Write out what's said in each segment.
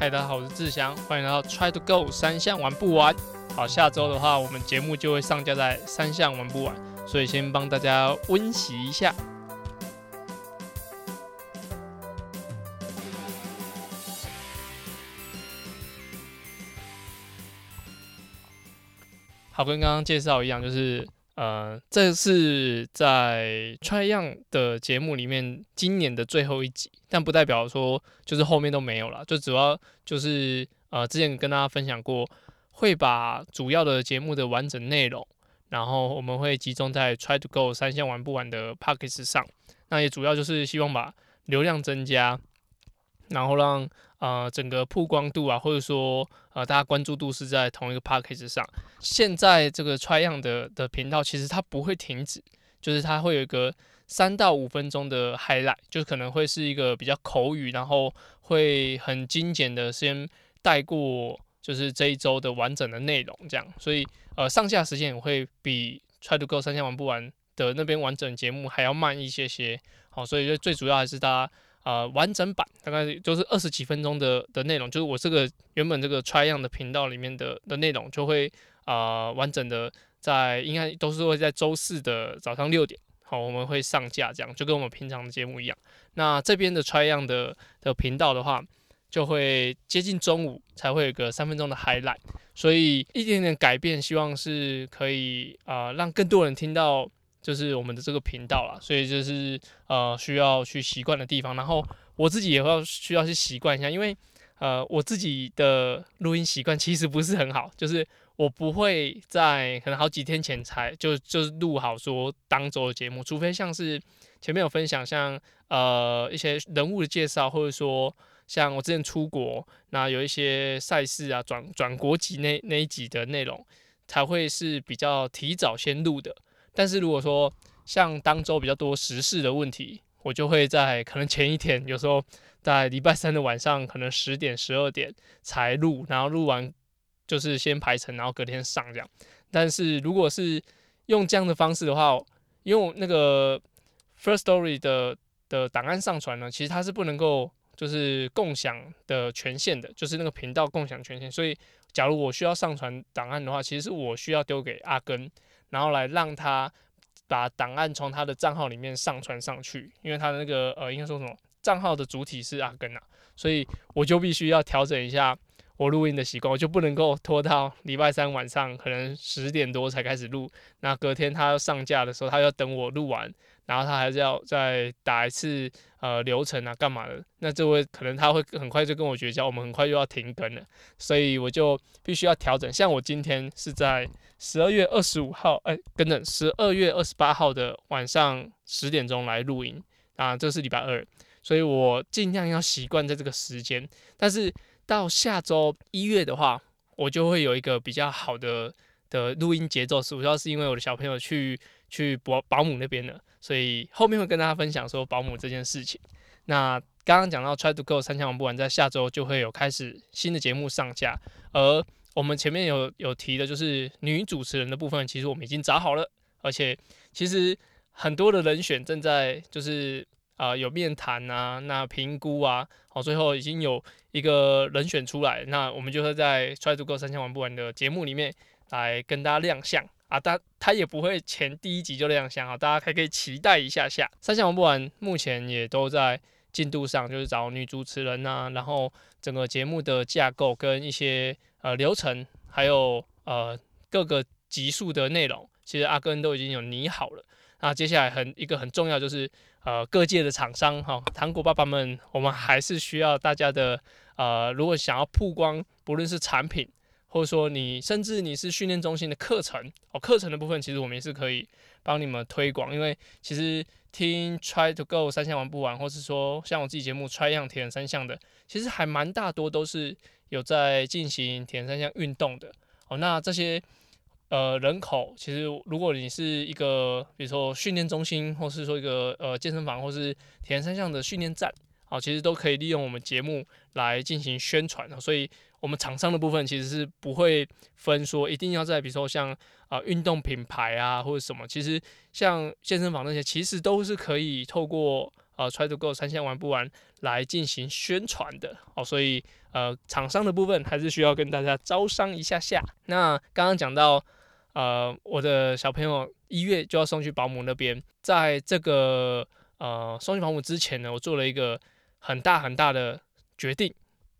嗨，大家好，我是志祥，欢迎来到 Try to Go 三项玩不完。好，下周的话，我们节目就会上架在三项玩不完，所以先帮大家温习一下。好，跟刚刚介绍一样，就是。呃，这是在 Try Young 的节目里面今年的最后一集，但不代表说就是后面都没有了，就主要就是呃之前跟大家分享过，会把主要的节目的完整内容，然后我们会集中在 Try to Go 三项玩不完的 Podcast 上，那也主要就是希望把流量增加，然后让。呃，整个曝光度啊，或者说呃，大家关注度是在同一个 podcast 上。现在这个 Tryang 的的频道，其实它不会停止，就是它会有一个三到五分钟的 highlight，就可能会是一个比较口语，然后会很精简的先带过，就是这一周的完整的内容这样。所以呃，上架时间也会比 Try to Go 三千玩不完的那边完整节目还要慢一些些。好，所以就最主要还是大家。呃，完整版大概就是二十几分钟的的内容，就是我这个原本这个 Try Young 的频道里面的的内容，就会啊、呃、完整的在应该都是会在周四的早上六点，好，我们会上架，这样就跟我们平常的节目一样。那这边的 Try Young 的的频道的话，就会接近中午才会有个三分钟的 highlight，所以一点点改变，希望是可以啊、呃、让更多人听到。就是我们的这个频道啦，所以就是呃需要去习惯的地方，然后我自己也会需要去习惯一下，因为呃我自己的录音习惯其实不是很好，就是我不会在可能好几天前才就就是录好说当周的节目，除非像是前面有分享像呃一些人物的介绍，或者说像我之前出国，那有一些赛事啊转转国籍那那一集的内容，才会是比较提早先录的。但是如果说像当周比较多时事的问题，我就会在可能前一天，有时候在礼拜三的晚上，可能十点、十二点才录，然后录完就是先排成，然后隔天上这样。但是如果是用这样的方式的话，用那个 Firstory 的的档案上传呢，其实它是不能够就是共享的权限的，就是那个频道共享权限。所以假如我需要上传档案的话，其实是我需要丢给阿根。然后来让他把档案从他的账号里面上传上去，因为他的那个呃，应该说什么账号的主体是阿根啊，所以我就必须要调整一下我录音的习惯，我就不能够拖到礼拜三晚上可能十点多才开始录，那隔天他要上架的时候，他要等我录完，然后他还是要再打一次呃流程啊干嘛的，那这位可能他会很快就跟我绝交，我们很快又要停更了，所以我就必须要调整，像我今天是在。十二月二十五号，哎，等等，十二月二十八号的晚上十点钟来录音啊，这是礼拜二，所以我尽量要习惯在这个时间。但是到下周一月的话，我就会有一个比较好的的录音节奏，主要是因为我的小朋友去去保保姆那边了，所以后面会跟大家分享说保姆这件事情。那刚刚讲到 Try to Go 三千玩不完，在下周就会有开始新的节目上架，而我们前面有有提的，就是女主持人的部分，其实我们已经找好了，而且其实很多的人选正在就是啊、有面谈啊，那评估啊，好，最后已经有一个人选出来，那我们就会在 Try to Go 三千玩不完的节目里面来跟大家亮相啊，他他也不会前第一集就亮相啊，大家还可以期待一下下。三项玩不完目前也都在进度上，就是找女主持人啊，然后整个节目的架构跟一些。呃，流程还有呃各个集数的内容，其实阿根都已经有拟好了。那接下来很一个很重要就是呃各界的厂商哈，糖果爸爸们，我们还是需要大家的呃，如果想要曝光，不论是产品，或者说你甚至你是训练中心的课程哦，课程的部分其实我们也是可以帮你们推广，因为其实听 Try to Go 三项玩不完，或是说像我自己节目 Try Young 铁人三项的，其实还蛮大多都是。有在进行铁人三项运动的哦，那这些呃人口，其实如果你是一个比如说训练中心，或是说一个呃健身房，或是铁人三项的训练站，好，其实都可以利用我们节目来进行宣传。所以，我们厂商的部分其实是不会分说一定要在比如说像啊运动品牌啊或者什么，其实像健身房那些，其实都是可以透过呃 Try to Go 三项玩不玩来进行宣传的哦，所以呃厂商的部分还是需要跟大家招商一下下。那刚刚讲到呃我的小朋友一月就要送去保姆那边，在这个呃送去保姆之前呢，我做了一个很大很大的决定，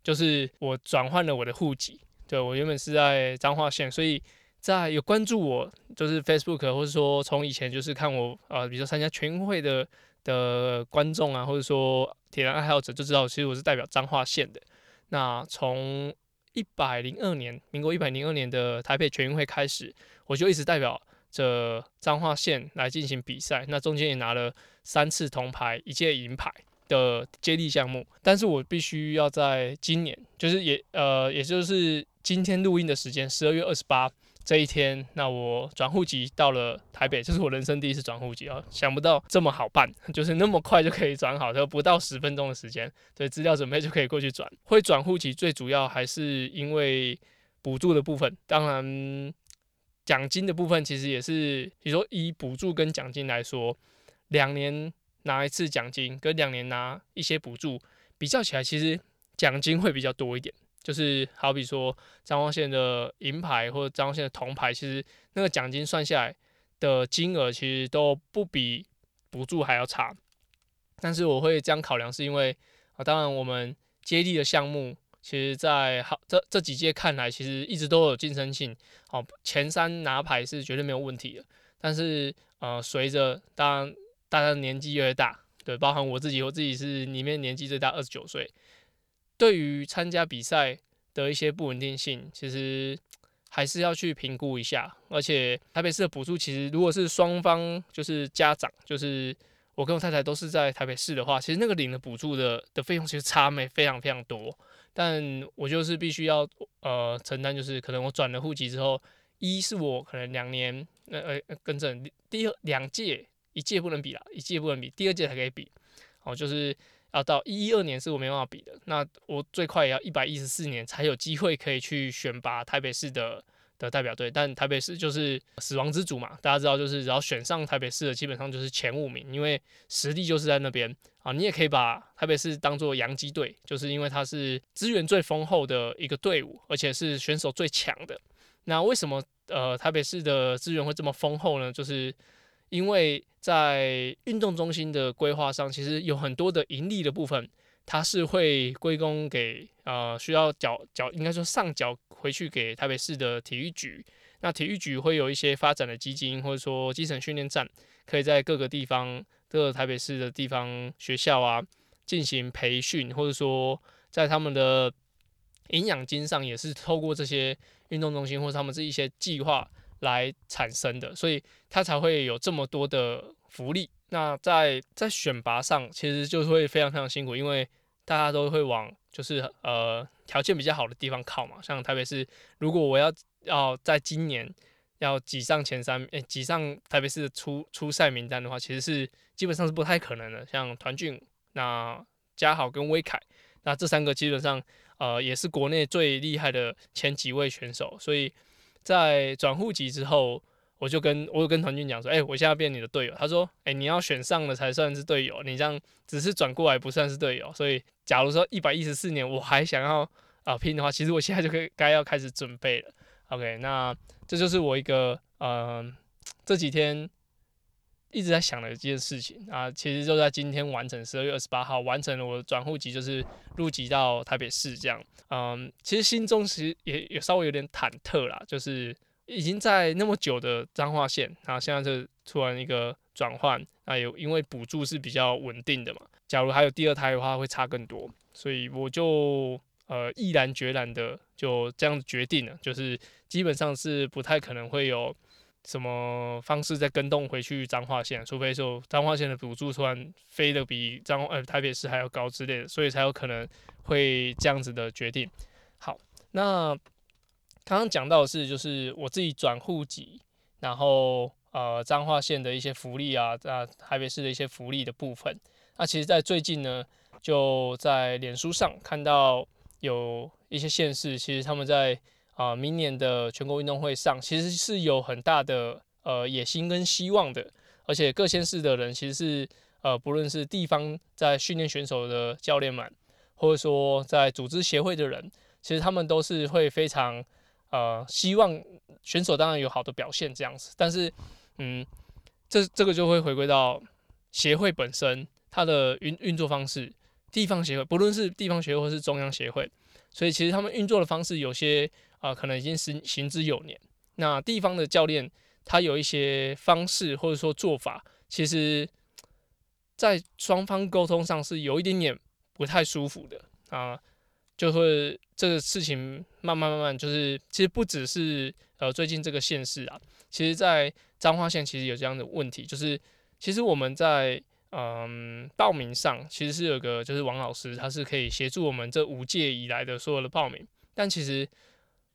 就是我转换了我的户籍。对，我原本是在彰化县，所以在有关注我，就是 Facebook 或者说从以前就是看我呃，比如说参加全运会的的观众啊，或者说铁人爱好者，就知道其实我是代表彰化县的。那从一百零二年，民国一百零二年的台北全运会开始，我就一直代表着彰化县来进行比赛。那中间也拿了三次铜牌，一届银牌。的接力项目，但是我必须要在今年，就是也呃，也就是今天录音的时间，十二月二十八这一天，那我转户籍到了台北，这是我人生第一次转户籍啊，想不到这么好办，就是那么快就可以转好，就不到十分钟的时间，对，资料准备就可以过去转。会转户籍最主要还是因为补助的部分，当然奖金的部分其实也是，比如说以补助跟奖金来说，两年。拿一次奖金跟两年拿一些补助比较起来，其实奖金会比较多一点。就是好比说彰化县的银牌或者彰化县的铜牌，其实那个奖金算下来的金额其实都不比补助还要差。但是我会这样考量，是因为啊，当然我们接力的项目，其实在好这这几届看来，其实一直都有竞争性。哦，前三拿牌是绝对没有问题的。但是呃，随着当然。大家年纪越来越大，对，包含我自己，我自己是里面年纪最大，二十九岁。对于参加比赛的一些不稳定性，其实还是要去评估一下。而且台北市的补助，其实如果是双方就是家长，就是我跟我太太都是在台北市的话，其实那个领的补助的的费用其实差没非常非常多。但我就是必须要呃承担，就是可能我转了户籍之后，一是我可能两年呃呃跟着第二两届。一届不能比了，一届不能比，第二届才可以比。哦，就是要到一一二年是我没办法比的。那我最快也要一百一十四年才有机会可以去选拔台北市的的代表队。但台北市就是死亡之组嘛，大家知道，就是只要选上台北市的，基本上就是前五名，因为实力就是在那边啊。你也可以把台北市当做洋基队，就是因为它是资源最丰厚的一个队伍，而且是选手最强的。那为什么呃台北市的资源会这么丰厚呢？就是因为在运动中心的规划上，其实有很多的盈利的部分，它是会归功给呃需要缴缴，应该说上缴回去给台北市的体育局。那体育局会有一些发展的基金，或者说基层训练站，可以在各个地方、各个台北市的地方学校啊进行培训，或者说在他们的营养金上也是透过这些运动中心或者他们这一些计划。来产生的，所以他才会有这么多的福利。那在在选拔上，其实就会非常非常辛苦，因为大家都会往就是呃条件比较好的地方靠嘛。像台北市，如果我要要在今年要挤上前三，诶，挤上台北市的初初赛名单的话，其实是基本上是不太可能的。像团俊、那嘉豪跟威凯，那这三个基本上呃也是国内最厉害的前几位选手，所以。在转户籍之后，我就跟我有跟团军讲说，哎、我现在变你的队友。他说，哎、你要选上了才算是队友，你这样只是转过来不算是队友。所以，假如说一百一十四年我还想要啊、拼的话，其实我现在就可以该要开始准备了。OK，那这就是我一个嗯、这几天一直在想的一件事情啊，其实就在今天完成，十二月二十八号完成了我的转户籍，就是入籍到台北市这样。嗯，其实心中其实也也稍微有点忐忑啦，就是已经在那么久的彰化县，然后现在就突然一个转换，那有因为补助是比较稳定的嘛，假如还有第二胎的话会差更多，所以我就呃毅然决然的就这样决定了，就是基本上是不太可能会有什么方式再跟动回去彰化县，除非说彰化县的补助突然飞得比彰呃台北市还要高之类的，所以才有可能。会这样子的决定。好，那刚刚讲到的是，就是我自己转户籍，然后呃彰化县的一些福利啊，啊台北市的一些福利的部分。那其实，在最近呢，就在脸书上看到有一些县市，其实他们在啊、明年的全国运动会上，其实是有很大的呃野心跟希望的，而且各县市的人其实是呃，不论是地方在训练选手的教练们，或者说在组织协会的人，其实他们都是会非常呃希望选手当然有好的表现这样子。但是，嗯，这这个就会回归到协会本身它的运运作方式。地方协会不论是地方协会或是中央协会，所以其实他们运作的方式有些啊、可能已经行行之有年。那地方的教练他有一些方式或者说做法，其实。在双方沟通上是有一点点不太舒服的啊，就会这个事情慢慢慢慢就是，其实不只是呃最近这个县市啊，其实在彰化县其实有这样的问题，就是其实我们在嗯报名上其实是有个就是王老师，他是可以协助我们这五届以来的所有的报名，但其实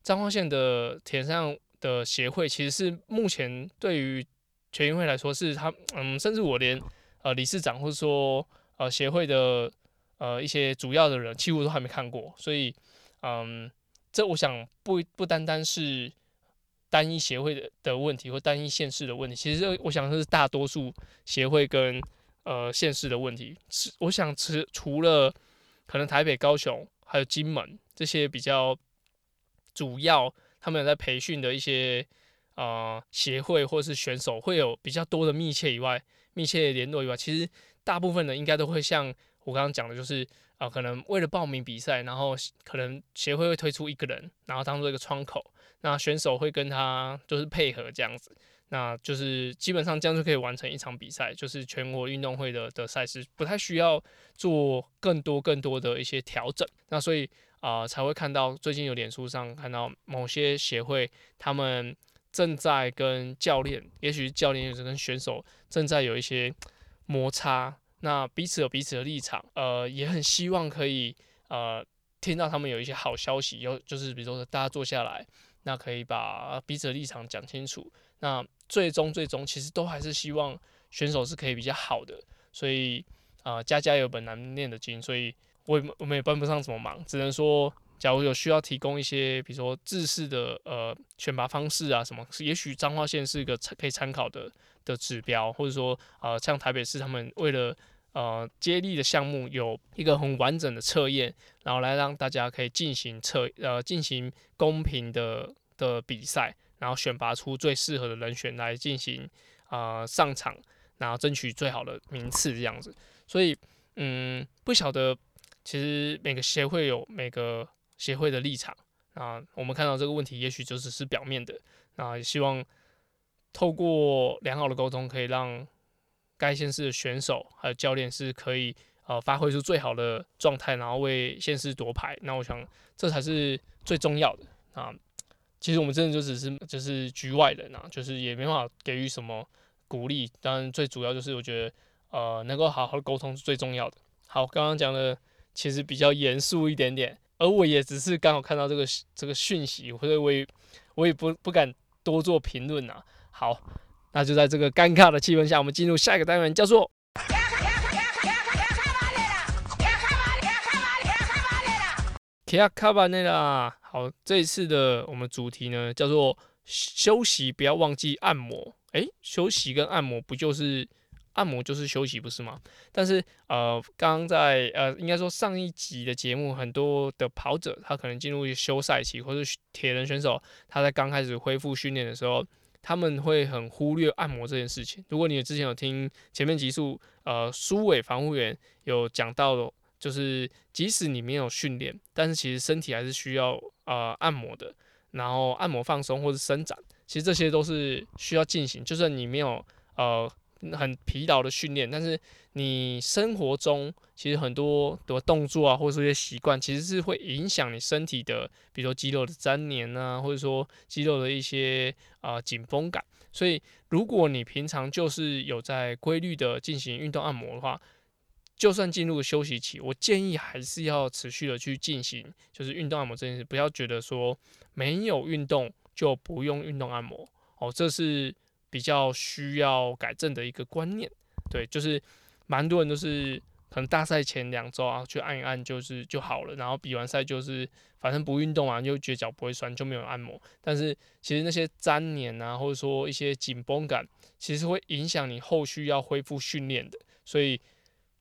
彰化县的铁上的协会其实是目前对于全运会来说是他嗯甚至我连。呃，理事长或者说呃协会的呃一些主要的人，几乎都还没看过，所以嗯，这我想不不单单是单一协会的的问题或单一县市的问题，其实我想是大多数协会跟呃县市的问题。是我想除除了可能台北、高雄还有金门这些比较主要他们有在培训的一些啊、协会或是选手会有比较多的密切以外。密切联络以外，其实大部分人应该都会像我刚刚讲的，就是啊、可能为了报名比赛，然后可能协会会推出一个人，然后当做一个窗口，那选手会跟他就是配合这样子，那就是基本上这样就可以完成一场比赛，就是全国运动会的的赛事，不太需要做更多更多的一些调整，那所以啊、才会看到最近有脸书上看到某些协会他们。正在跟教练，也许教练也是跟选手正在有一些摩擦，那彼此有彼此的立场，呃，也很希望可以呃听到他们有一些好消息，有就是比如说大家坐下来，那可以把彼此的立场讲清楚，那最终最终其实都还是希望选手是可以比较好的，所以啊、家家有本难念的经，所以我也我们也帮不上什么忙，只能说。假如有需要提供一些，比如说制式的呃选拔方式啊什么，也许彰化县是一个可以参考的的指标，或者说呃像台北市他们为了呃接力的项目有一个很完整的测验，然后来让大家可以进行测呃进行公平的的比赛，然后选拔出最适合的人选来进行呃上场，然后争取最好的名次这样子。所以嗯不晓得，其实每个协会有每个。协会的立场啊，我们看到这个问题，也许就只是表面的。那也希望透过良好的沟通，可以让该县市的选手还有教练是可以呃发挥出最好的状态，然后为县市夺牌。那我想这才是最重要的啊。其实我们真的就只是就是局外人啊，就是也没办法给予什么鼓励。当然最主要就是我觉得呃能够好好沟通是最重要的。好，刚刚讲的其实比较严肃一点点。而我也只是刚好看到这个这个讯息，所以我也我也不不敢多做评论呐。好，那就在这个尴尬的气氛下，我们进入下一个单元，叫做卡卡巴内拉。好，这一次的我们主题呢，叫做休息，不要忘记按摩。诶，休息跟按摩不就是？按摩就是休息，不是吗？但是呃，刚刚在呃，应该说上一集的节目，很多的跑者他可能进入休赛期，或者铁人选手他在刚开始恢复训练的时候，他们会很忽略按摩这件事情。如果你之前有听前面集数，呃，苏伟防护员有讲到，就是即使你没有训练，但是其实身体还是需要呃按摩的，然后按摩放松或者伸展，其实这些都是需要进行，就算你没有呃。很疲劳的训练，但是你生活中其实很多的动作啊，或者说一些习惯，其实是会影响你身体的，比如说肌肉的粘连啊，或者说肌肉的一些啊紧绷感。所以，如果你平常就是有在规律的进行运动按摩的话，就算进入休息期，我建议还是要持续的去进行，就是运动按摩这件事，不要觉得说没有运动就不用运动按摩哦，这是。比较需要改正的一个观念，对，就是蛮多人都是可能大赛前两周啊去按一按就是就好了，然后比完赛就是反正不运动啊，就觉得脚不会酸就没有按摩。但是其实那些粘黏啊，或者说一些紧绷感，其实会影响你后续要恢复训练的。所以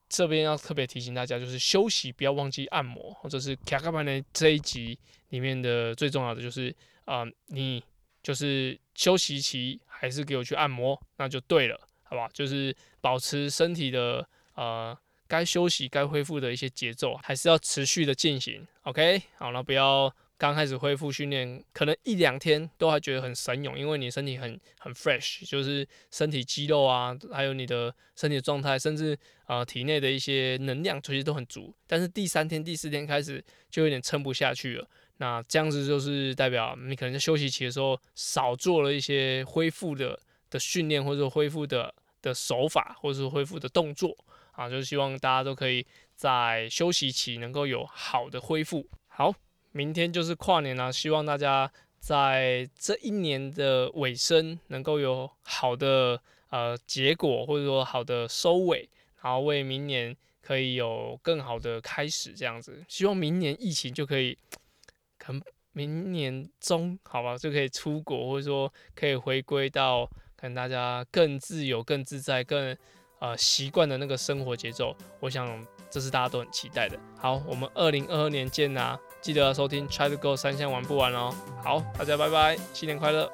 这边要特别提醒大家，就是休息不要忘记按摩，或者是卡卡班的这一集里面的最重要的就是啊、你就是休息期还是给我去按摩，那就对了，好吧？就是保持身体的呃该休息该恢复的一些节奏，还是要持续的进行。OK，好，那不要。刚开始恢复训练，可能一两天都还觉得很神勇，因为你身体很很 fresh，就是身体肌肉啊，还有你的身体状态，甚至呃体内的一些能量，其实都很足。但是第三天、第四天开始就有点撑不下去了。那这样子就是代表你可能在休息期的时候少做了一些恢复的的训练，或者恢复的的手法，或者是恢复的动作啊。就是希望大家都可以在休息期能够有好的恢复。好。明天就是跨年了，希望大家在这一年的尾声能够有好的呃结果，或者说好的收尾，然后为明年可以有更好的开始，这样子。希望明年疫情就可以，很明年中好吧，就可以出国，或者说可以回归到可能大家更自由、更自在、更呃习惯的那个生活节奏。我想这是大家都很期待的。好，我们二零二二年见呐！记得收听《Try to Go》三项玩不玩哦。好，大家拜拜，新年快乐。